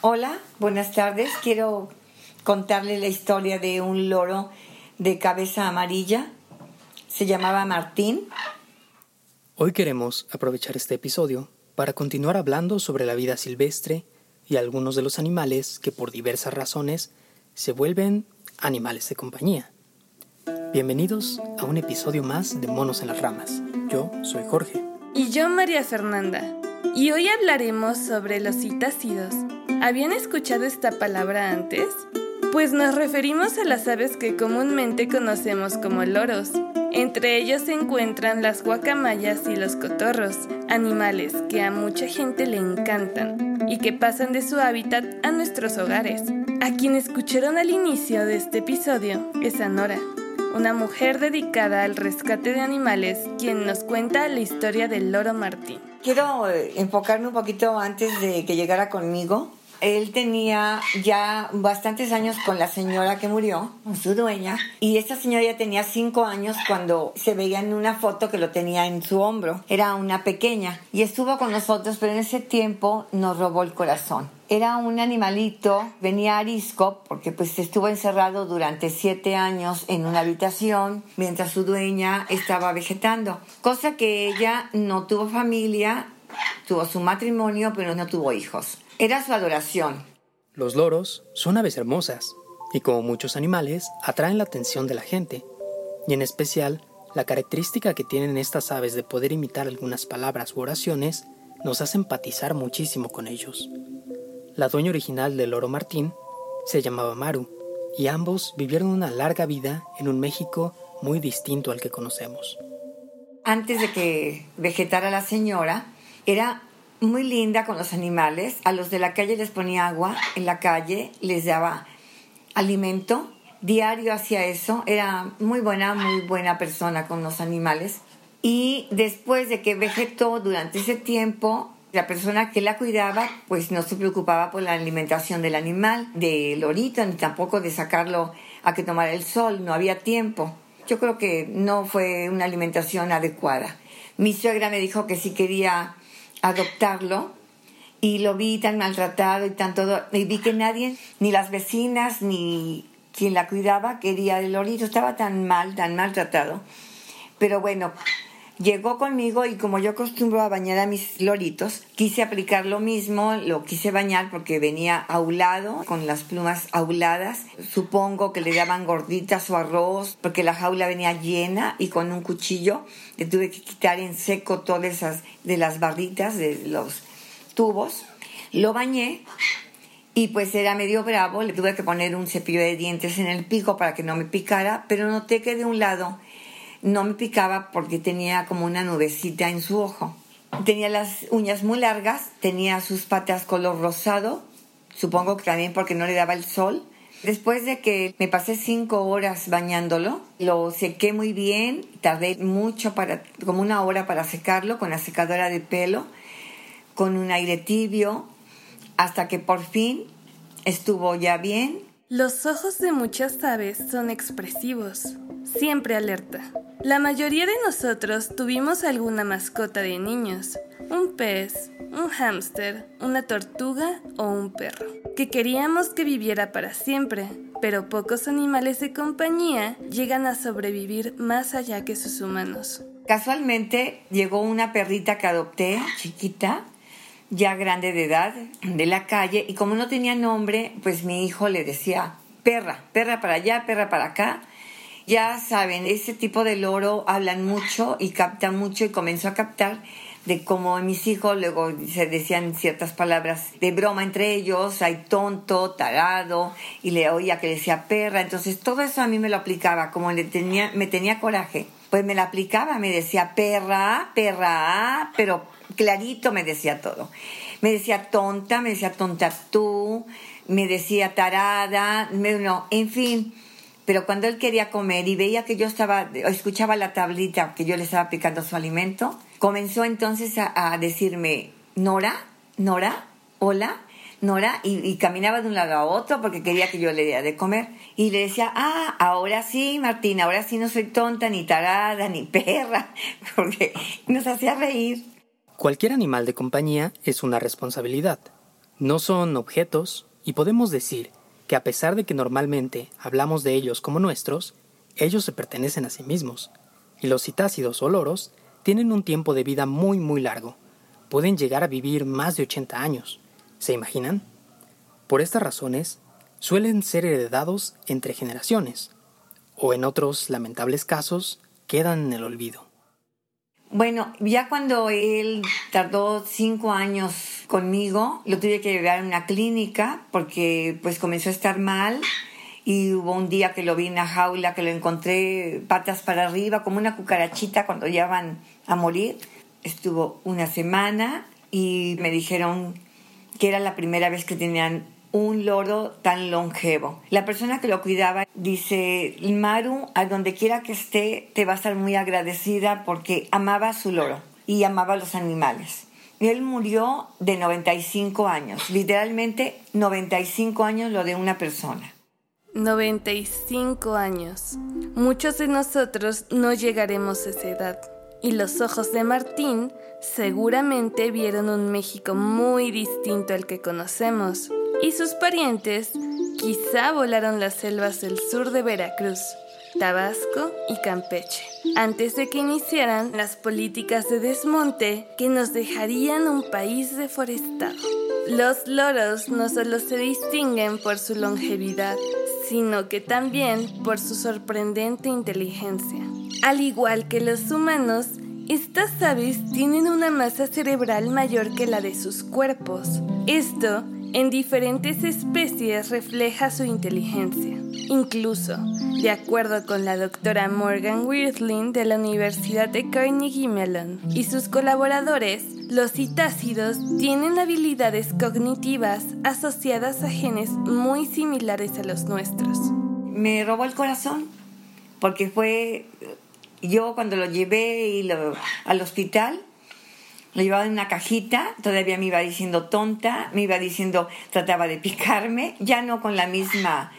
Hola, buenas tardes. Quiero contarle la historia de un loro de cabeza amarilla. Se llamaba Martín. Hoy queremos aprovechar este episodio para continuar hablando sobre la vida silvestre y algunos de los animales que por diversas razones se vuelven animales de compañía. Bienvenidos a un episodio más de Monos en las Ramas. Yo soy Jorge. Y yo María Fernanda. Y hoy hablaremos sobre los citácidos ¿Habían escuchado esta palabra antes? Pues nos referimos a las aves que comúnmente conocemos como loros. Entre ellos se encuentran las guacamayas y los cotorros, animales que a mucha gente le encantan y que pasan de su hábitat a nuestros hogares. A quien escucharon al inicio de este episodio es Anora, una mujer dedicada al rescate de animales, quien nos cuenta la historia del loro Martín. Quiero eh, enfocarme un poquito antes de que llegara conmigo él tenía ya bastantes años con la señora que murió, su dueña, y esta señora ya tenía cinco años cuando se veía en una foto que lo tenía en su hombro. Era una pequeña y estuvo con nosotros, pero en ese tiempo nos robó el corazón. Era un animalito, venía arisco porque pues estuvo encerrado durante siete años en una habitación mientras su dueña estaba vegetando, cosa que ella no tuvo familia, tuvo su matrimonio, pero no tuvo hijos. Era su adoración. Los loros son aves hermosas y como muchos animales atraen la atención de la gente, y en especial la característica que tienen estas aves de poder imitar algunas palabras u oraciones nos hace empatizar muchísimo con ellos. La dueña original del loro Martín se llamaba Maru, y ambos vivieron una larga vida en un México muy distinto al que conocemos. Antes de que vegetara la señora, era muy linda con los animales. A los de la calle les ponía agua en la calle, les daba alimento. Diario hacía eso. Era muy buena, muy buena persona con los animales. Y después de que vegetó durante ese tiempo, la persona que la cuidaba pues no se preocupaba por la alimentación del animal, del lorito, ni tampoco de sacarlo a que tomara el sol. No había tiempo. Yo creo que no fue una alimentación adecuada. Mi suegra me dijo que si quería adoptarlo y lo vi tan maltratado y tan todo, y vi que nadie, ni las vecinas, ni quien la cuidaba, quería el lorito, estaba tan mal, tan maltratado. Pero bueno, llegó conmigo y como yo acostumbro a bañar a mis loritos, quise aplicar lo mismo, lo quise bañar porque venía aulado, con las plumas auladas. Supongo que le daban gorditas o arroz, porque la jaula venía llena y con un cuchillo le tuve que quitar en seco todas esas de las barritas, de los tubos. Lo bañé y pues era medio bravo, le tuve que poner un cepillo de dientes en el pico para que no me picara, pero noté que de un lado no me picaba porque tenía como una nubecita en su ojo. Tenía las uñas muy largas, tenía sus patas color rosado, supongo que también porque no le daba el sol. Después de que me pasé cinco horas bañándolo, lo sequé muy bien, tardé mucho para, como una hora para secarlo con la secadora de pelo, con un aire tibio, hasta que por fin estuvo ya bien. Los ojos de muchas aves son expresivos, siempre alerta. La mayoría de nosotros tuvimos alguna mascota de niños, un pez, un hámster, una tortuga o un perro, que queríamos que viviera para siempre, pero pocos animales de compañía llegan a sobrevivir más allá que sus humanos. Casualmente llegó una perrita que adopté, chiquita, ya grande de edad, de la calle, y como no tenía nombre, pues mi hijo le decía perra, perra para allá, perra para acá, ya saben, ese tipo de loro hablan mucho y captan mucho y comenzó a captar de cómo mis hijos luego se decían ciertas palabras de broma entre ellos, hay tonto, tarado, y le oía que decía perra, entonces todo eso a mí me lo aplicaba, como le tenía, me tenía coraje, pues me lo aplicaba, me decía perra, perra, pero clarito me decía todo. Me decía tonta, me decía tonta tú, me decía tarada, no, en fin pero cuando él quería comer y veía que yo estaba, escuchaba la tablita que yo le estaba aplicando su alimento, comenzó entonces a, decirme, Nora, Nora, hola, Nora, y, caminaba de un lado a otro porque quería que yo le diera de comer. Y le decía, ah, ahora sí, Martín, ahora sí no soy tonta, ni tarada, ni perra, porque nos hacía reír. Cualquier animal de compañía es una responsabilidad. No son objetos y podemos decir que a pesar de que normalmente hablamos de ellos como nuestros, ellos se pertenecen a sí mismos. Y los citácidos o loros tienen un tiempo de vida muy muy largo. Pueden llegar a vivir más de 80 años. ¿Se imaginan? Por estas razones, suelen ser heredados entre generaciones, o en otros lamentables casos, quedan en el olvido. Bueno, ya cuando él tardó cinco años conmigo, lo tuve que llevar a una clínica porque pues comenzó a estar mal y hubo un día que lo vi en la jaula, que lo encontré patas para arriba, como una cucarachita cuando ya van a morir. Estuvo una semana y me dijeron que era la primera vez que tenían un loro tan longevo. La persona que lo cuidaba dice, Maru, a donde quiera que esté, te va a estar muy agradecida porque amaba a su loro y amaba a los animales. Él murió de 95 años, literalmente 95 años lo de una persona. 95 años. Muchos de nosotros no llegaremos a esa edad. Y los ojos de Martín seguramente vieron un México muy distinto al que conocemos y sus parientes quizá volaron las selvas del sur de Veracruz, Tabasco y Campeche, antes de que iniciaran las políticas de desmonte que nos dejarían un país deforestado. Los loros no solo se distinguen por su longevidad, sino que también por su sorprendente inteligencia. Al igual que los humanos, estas aves tienen una masa cerebral mayor que la de sus cuerpos. Esto en diferentes especies refleja su inteligencia. Incluso, de acuerdo con la doctora Morgan Wirthlin de la Universidad de Carnegie Mellon y sus colaboradores, los citácidos tienen habilidades cognitivas asociadas a genes muy similares a los nuestros. Me robó el corazón porque fue yo cuando lo llevé al hospital lo llevaba en una cajita, todavía me iba diciendo tonta, me iba diciendo, trataba de picarme, ya no con la misma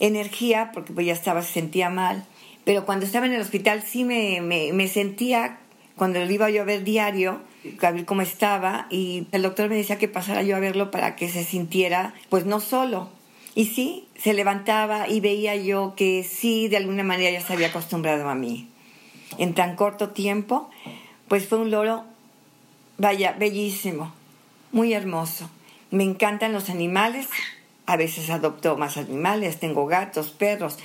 energía, porque pues ya estaba, se sentía mal. Pero cuando estaba en el hospital sí me, me, sentía, cuando lo iba yo a ver diario, a ver cómo estaba, y el doctor me decía que pasara yo a verlo para que se sintiera, pues no solo. Y sí, se levantaba y veía yo que sí, de alguna manera ya se había acostumbrado a mí. En tan corto tiempo, pues fue un loro Vaya, bellísimo, muy hermoso. Me encantan los animales. A veces adopto más animales. Tengo gatos, perros.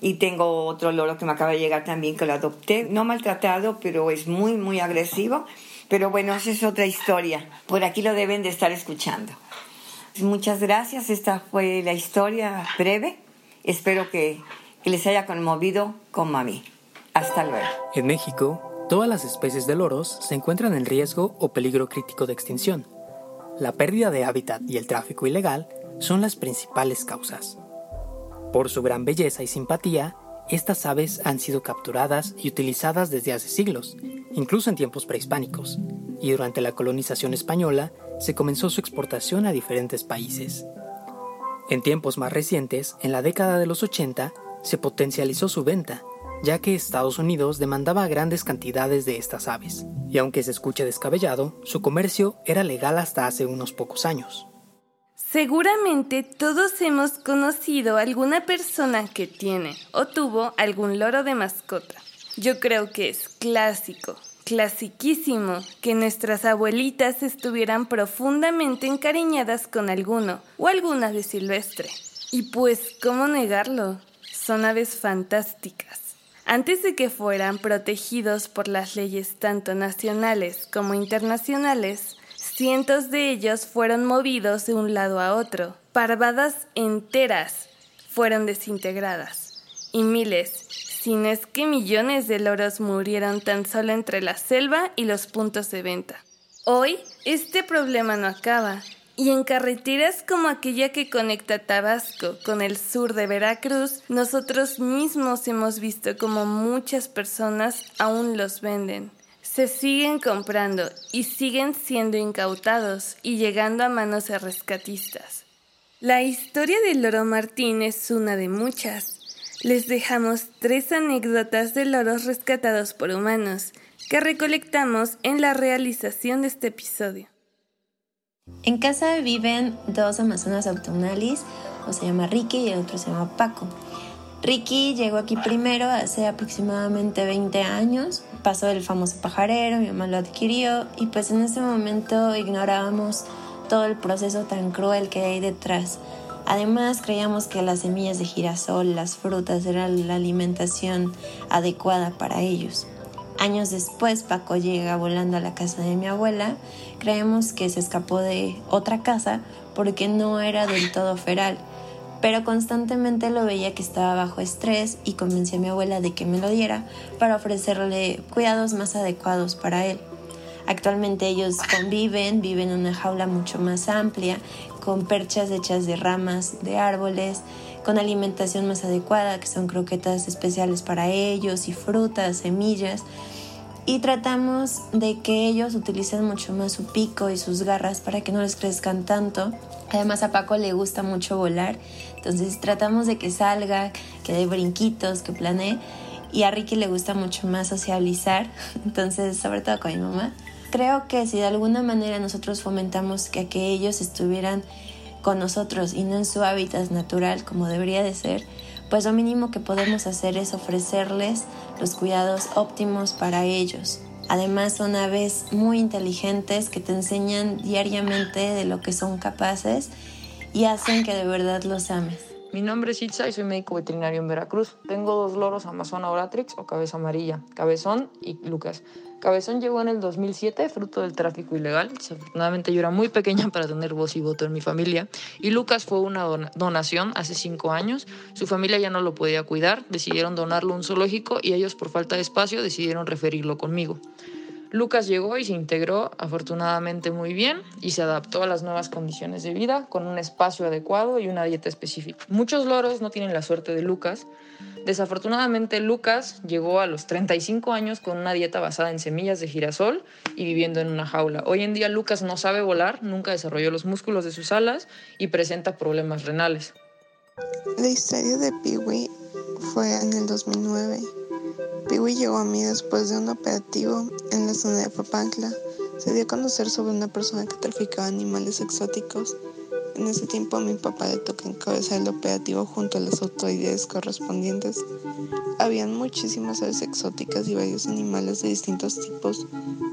Y tengo otro loro que me acaba de llegar también que lo adopté. No maltratado, pero es muy, muy agresivo. Pero bueno, esa es otra historia. Por aquí lo deben de estar escuchando. Muchas gracias. Esta fue la historia breve. Espero que, que les haya conmovido como a mí. Hasta luego. En México, Todas las especies de loros se encuentran en riesgo o peligro crítico de extinción. La pérdida de hábitat y el tráfico ilegal son las principales causas. Por su gran belleza y simpatía, estas aves han sido capturadas y utilizadas desde hace siglos, incluso en tiempos prehispánicos, y durante la colonización española se comenzó su exportación a diferentes países. En tiempos más recientes, en la década de los 80, se potencializó su venta ya que Estados Unidos demandaba grandes cantidades de estas aves, y aunque se escuche descabellado, su comercio era legal hasta hace unos pocos años. Seguramente todos hemos conocido a alguna persona que tiene o tuvo algún loro de mascota. Yo creo que es clásico, clasiquísimo, que nuestras abuelitas estuvieran profundamente encariñadas con alguno o alguna ave silvestre. Y pues, ¿cómo negarlo? Son aves fantásticas. Antes de que fueran protegidos por las leyes tanto nacionales como internacionales, cientos de ellos fueron movidos de un lado a otro. Parvadas enteras fueron desintegradas y miles, si no es que millones de loros murieron tan solo entre la selva y los puntos de venta. Hoy, este problema no acaba y en carreteras como aquella que conecta Tabasco con el sur de Veracruz, nosotros mismos hemos visto como muchas personas aún los venden. Se siguen comprando y siguen siendo incautados y llegando a manos de rescatistas. La historia del loro Martín es una de muchas. Les dejamos tres anécdotas de loros rescatados por humanos que recolectamos en la realización de este episodio. En casa viven dos amazonas autumnalis, o se llama Ricky y el otro se llama Paco. Ricky llegó aquí primero hace aproximadamente 20 años, pasó el famoso pajarero, mi mamá lo adquirió y pues en ese momento ignorábamos todo el proceso tan cruel que hay detrás. Además creíamos que las semillas de girasol, las frutas eran la alimentación adecuada para ellos. Años después, Paco llega volando a la casa de mi abuela. Creemos que se escapó de otra casa porque no era del todo feral, pero constantemente lo veía que estaba bajo estrés y convencí a mi abuela de que me lo diera para ofrecerle cuidados más adecuados para él. Actualmente ellos conviven, viven en una jaula mucho más amplia, con perchas hechas de ramas de árboles, con alimentación más adecuada, que son croquetas especiales para ellos y frutas, semillas. Y tratamos de que ellos utilicen mucho más su pico y sus garras para que no les crezcan tanto. Además a Paco le gusta mucho volar, entonces tratamos de que salga, que dé brinquitos, que planee. Y a Ricky le gusta mucho más socializar, entonces sobre todo con mi mamá. Creo que si de alguna manera nosotros fomentamos que, que ellos estuvieran con nosotros y no en su hábitat natural como debería de ser, pues lo mínimo que podemos hacer es ofrecerles los cuidados óptimos para ellos. Además son aves muy inteligentes que te enseñan diariamente de lo que son capaces y hacen que de verdad los ames. Mi nombre es Itza y soy médico veterinario en Veracruz. Tengo dos loros Amazona Oratrix o cabeza amarilla, Cabezón y Lucas. Cabezón llegó en el 2007, fruto del tráfico ilegal. Desafortunadamente yo era muy pequeña para tener voz y voto en mi familia. Y Lucas fue una donación hace cinco años. Su familia ya no lo podía cuidar, decidieron donarlo a un zoológico y ellos por falta de espacio decidieron referirlo conmigo. Lucas llegó y se integró afortunadamente muy bien y se adaptó a las nuevas condiciones de vida con un espacio adecuado y una dieta específica. Muchos loros no tienen la suerte de Lucas. Desafortunadamente Lucas llegó a los 35 años con una dieta basada en semillas de girasol y viviendo en una jaula. Hoy en día Lucas no sabe volar, nunca desarrolló los músculos de sus alas y presenta problemas renales. La historia de Peewee fue en el 2009 Piwi llegó a mí después de un operativo en la zona de Papantla. Se dio a conocer sobre una persona que traficaba animales exóticos. En ese tiempo a mi papá le tocó encabezar el operativo junto a las autoridades correspondientes. Habían muchísimas aves exóticas y varios animales de distintos tipos,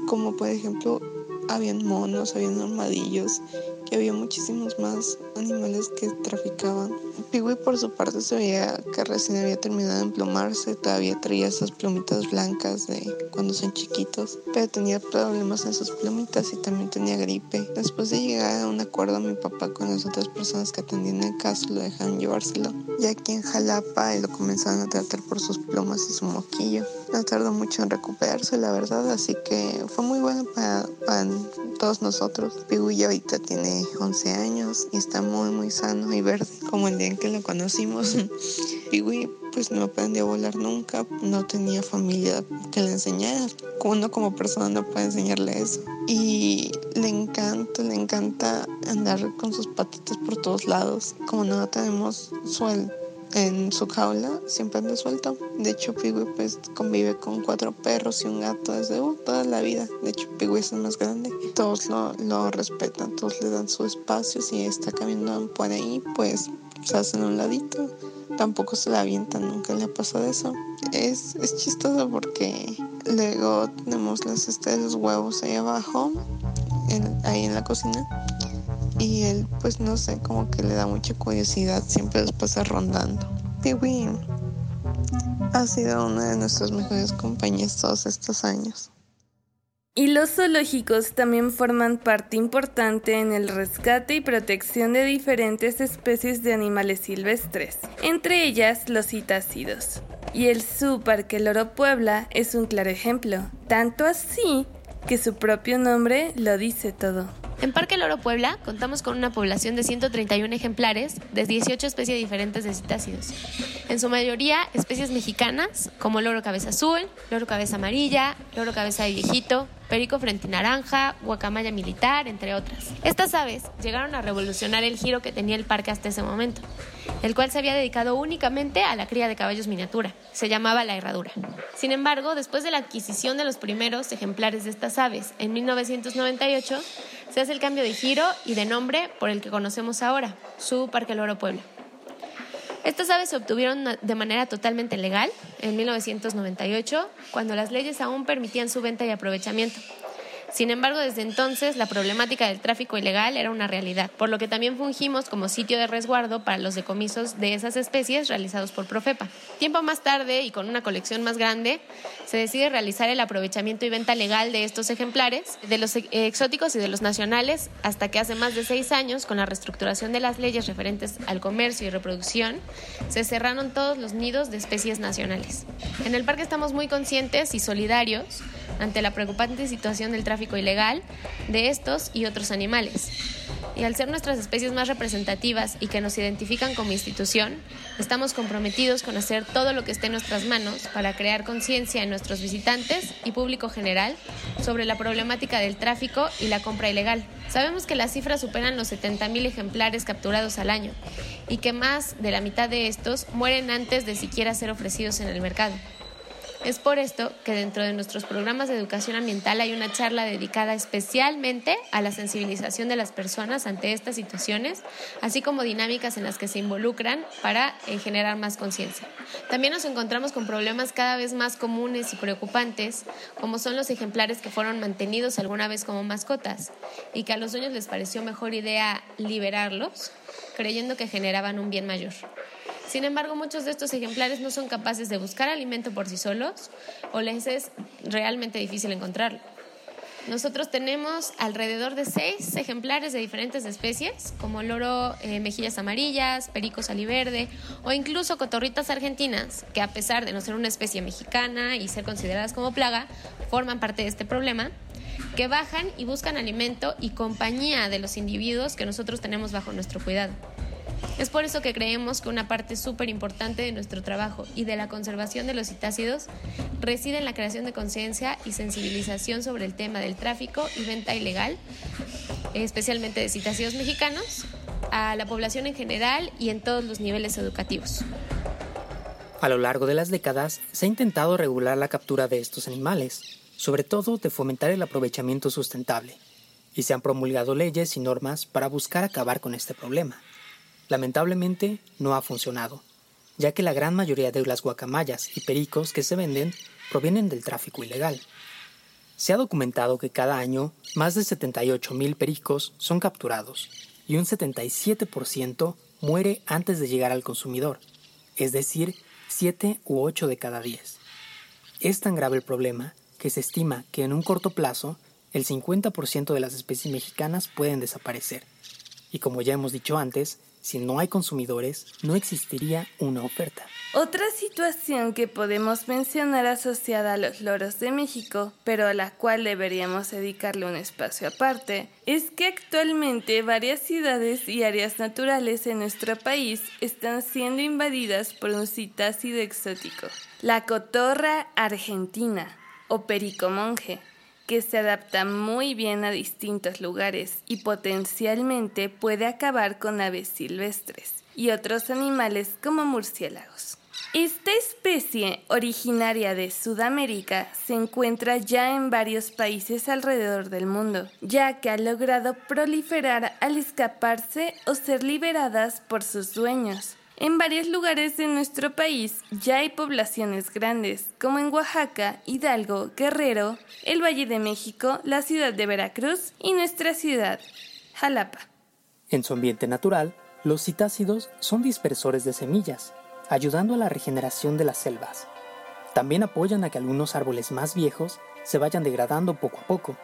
como por ejemplo habían monos, habían armadillos y había muchísimos más animales que traficaban. Piwi por su parte se veía que recién había terminado de emplumarse, todavía traía esas plumitas blancas de cuando son chiquitos, pero tenía problemas en sus plumitas y también tenía gripe. Después de llegar a un acuerdo mi papá con las otras personas que atendían el caso lo dejaron llevárselo, ya que en Jalapa lo comenzaron a tratar por sus plumas y su moquillo. No tardó mucho en recuperarse, la verdad, así que fue muy bueno para, para todos nosotros. Piwi ya ahorita tiene 11 años y está muy muy sano y verde como el día en que lo conocimos. Piwi pues no aprendió a volar nunca, no tenía familia que le enseñara. Uno como persona no puede enseñarle eso. Y le encanta, le encanta andar con sus patitas por todos lados. Como no tenemos sueldo en su jaula siempre anda suelto. De hecho, Pigui pues convive con cuatro perros y un gato desde uh, toda la vida. De hecho, Pigui es el más grande. Todos lo, lo respetan, todos le dan su espacio. Si está caminando por ahí, pues se hacen un ladito. Tampoco se la avientan, nunca le ha pasado eso. Es, es chistoso porque luego tenemos las este, los huevos ahí abajo, ahí en la cocina y él pues no sé, como que le da mucha curiosidad, siempre los pasa rondando. Piwi ha sido una de nuestras mejores compañías todos estos años. Y los zoológicos también forman parte importante en el rescate y protección de diferentes especies de animales silvestres, entre ellas los citácidos. Y el Zoo Parque Loro Puebla es un claro ejemplo, tanto así que su propio nombre lo dice todo. En Parque Loro Puebla contamos con una población de 131 ejemplares de 18 especies diferentes de citácidos. En su mayoría especies mexicanas como loro cabeza azul, loro cabeza amarilla, loro cabeza de viejito, perico frente naranja, guacamaya militar, entre otras. Estas aves llegaron a revolucionar el giro que tenía el parque hasta ese momento, el cual se había dedicado únicamente a la cría de caballos miniatura. Se llamaba la herradura. Sin embargo, después de la adquisición de los primeros ejemplares de estas aves en 1998, se hace el cambio de giro y de nombre por el que conocemos ahora, su Parque El Oro Puebla. Estas aves se obtuvieron de manera totalmente legal en 1998, cuando las leyes aún permitían su venta y aprovechamiento. Sin embargo, desde entonces la problemática del tráfico ilegal era una realidad, por lo que también fungimos como sitio de resguardo para los decomisos de esas especies realizados por Profepa. Tiempo más tarde y con una colección más grande, se decide realizar el aprovechamiento y venta legal de estos ejemplares, de los exóticos y de los nacionales, hasta que hace más de seis años, con la reestructuración de las leyes referentes al comercio y reproducción, se cerraron todos los nidos de especies nacionales. En el parque estamos muy conscientes y solidarios ante la preocupante situación del tráfico ilegal de estos y otros animales. Y al ser nuestras especies más representativas y que nos identifican como institución, estamos comprometidos con hacer todo lo que esté en nuestras manos para crear conciencia en nuestros visitantes y público general sobre la problemática del tráfico y la compra ilegal. Sabemos que las cifras superan los 70.000 ejemplares capturados al año y que más de la mitad de estos mueren antes de siquiera ser ofrecidos en el mercado. Es por esto que dentro de nuestros programas de educación ambiental hay una charla dedicada especialmente a la sensibilización de las personas ante estas situaciones, así como dinámicas en las que se involucran para eh, generar más conciencia. También nos encontramos con problemas cada vez más comunes y preocupantes, como son los ejemplares que fueron mantenidos alguna vez como mascotas y que a los dueños les pareció mejor idea liberarlos, creyendo que generaban un bien mayor. Sin embargo, muchos de estos ejemplares no son capaces de buscar alimento por sí solos o les es realmente difícil encontrarlo. Nosotros tenemos alrededor de seis ejemplares de diferentes especies, como loro eh, mejillas amarillas, perico saliverde o incluso cotorritas argentinas, que a pesar de no ser una especie mexicana y ser consideradas como plaga, forman parte de este problema, que bajan y buscan alimento y compañía de los individuos que nosotros tenemos bajo nuestro cuidado. Es por eso que creemos que una parte súper importante de nuestro trabajo y de la conservación de los citácidos reside en la creación de conciencia y sensibilización sobre el tema del tráfico y venta ilegal, especialmente de citácidos mexicanos, a la población en general y en todos los niveles educativos. A lo largo de las décadas se ha intentado regular la captura de estos animales, sobre todo de fomentar el aprovechamiento sustentable, y se han promulgado leyes y normas para buscar acabar con este problema. Lamentablemente no ha funcionado, ya que la gran mayoría de las guacamayas y pericos que se venden provienen del tráfico ilegal. Se ha documentado que cada año más de 78.000 pericos son capturados y un 77% muere antes de llegar al consumidor, es decir, 7 u 8 de cada 10. Es tan grave el problema que se estima que en un corto plazo el 50% de las especies mexicanas pueden desaparecer. Y como ya hemos dicho antes, si no hay consumidores, no existiría una oferta. Otra situación que podemos mencionar asociada a los loros de México, pero a la cual deberíamos dedicarle un espacio aparte, es que actualmente varias ciudades y áreas naturales en nuestro país están siendo invadidas por un citácido exótico, la cotorra argentina o perico monje que se adapta muy bien a distintos lugares y potencialmente puede acabar con aves silvestres y otros animales como murciélagos. Esta especie, originaria de Sudamérica, se encuentra ya en varios países alrededor del mundo, ya que ha logrado proliferar al escaparse o ser liberadas por sus dueños. En varios lugares de nuestro país ya hay poblaciones grandes, como en Oaxaca, Hidalgo, Guerrero, el Valle de México, la ciudad de Veracruz y nuestra ciudad, Jalapa. En su ambiente natural, los citácidos son dispersores de semillas, ayudando a la regeneración de las selvas. También apoyan a que algunos árboles más viejos se vayan degradando poco a poco,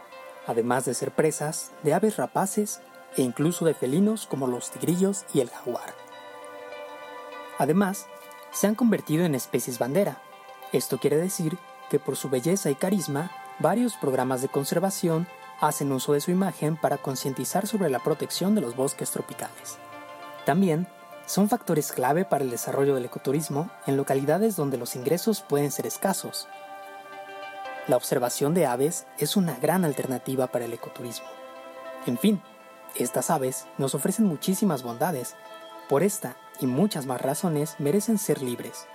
además de ser presas de aves rapaces e incluso de felinos como los tigrillos y el jaguar. Además, se han convertido en especies bandera. Esto quiere decir que por su belleza y carisma, varios programas de conservación hacen uso de su imagen para concientizar sobre la protección de los bosques tropicales. También son factores clave para el desarrollo del ecoturismo en localidades donde los ingresos pueden ser escasos. La observación de aves es una gran alternativa para el ecoturismo. En fin, estas aves nos ofrecen muchísimas bondades. Por esta y muchas más razones merecen ser libres,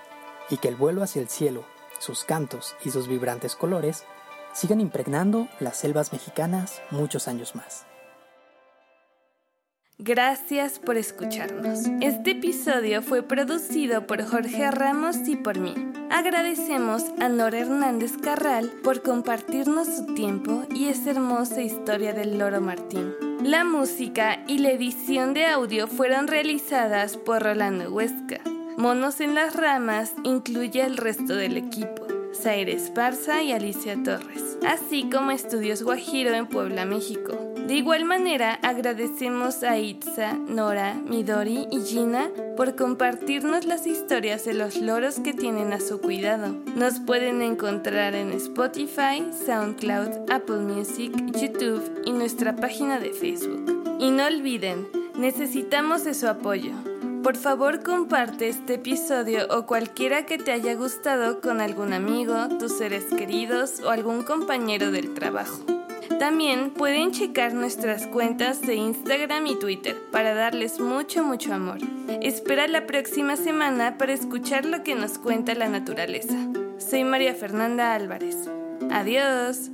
y que el vuelo hacia el cielo, sus cantos y sus vibrantes colores sigan impregnando las selvas mexicanas muchos años más. Gracias por escucharnos. Este episodio fue producido por Jorge Ramos y por mí. Agradecemos a Nora Hernández Carral por compartirnos su tiempo y esa hermosa historia del loro Martín. La música y la edición de audio fueron realizadas por Rolando Huesca. Monos en las ramas incluye al resto del equipo. Zaire Esparza y Alicia Torres, así como Estudios Guajiro en Puebla, México. De igual manera, agradecemos a Itza, Nora, Midori y Gina por compartirnos las historias de los loros que tienen a su cuidado. Nos pueden encontrar en Spotify, SoundCloud, Apple Music, YouTube y nuestra página de Facebook. Y no olviden, necesitamos de su apoyo. Por favor comparte este episodio o cualquiera que te haya gustado con algún amigo, tus seres queridos o algún compañero del trabajo. También pueden checar nuestras cuentas de Instagram y Twitter para darles mucho, mucho amor. Espera la próxima semana para escuchar lo que nos cuenta la naturaleza. Soy María Fernanda Álvarez. Adiós.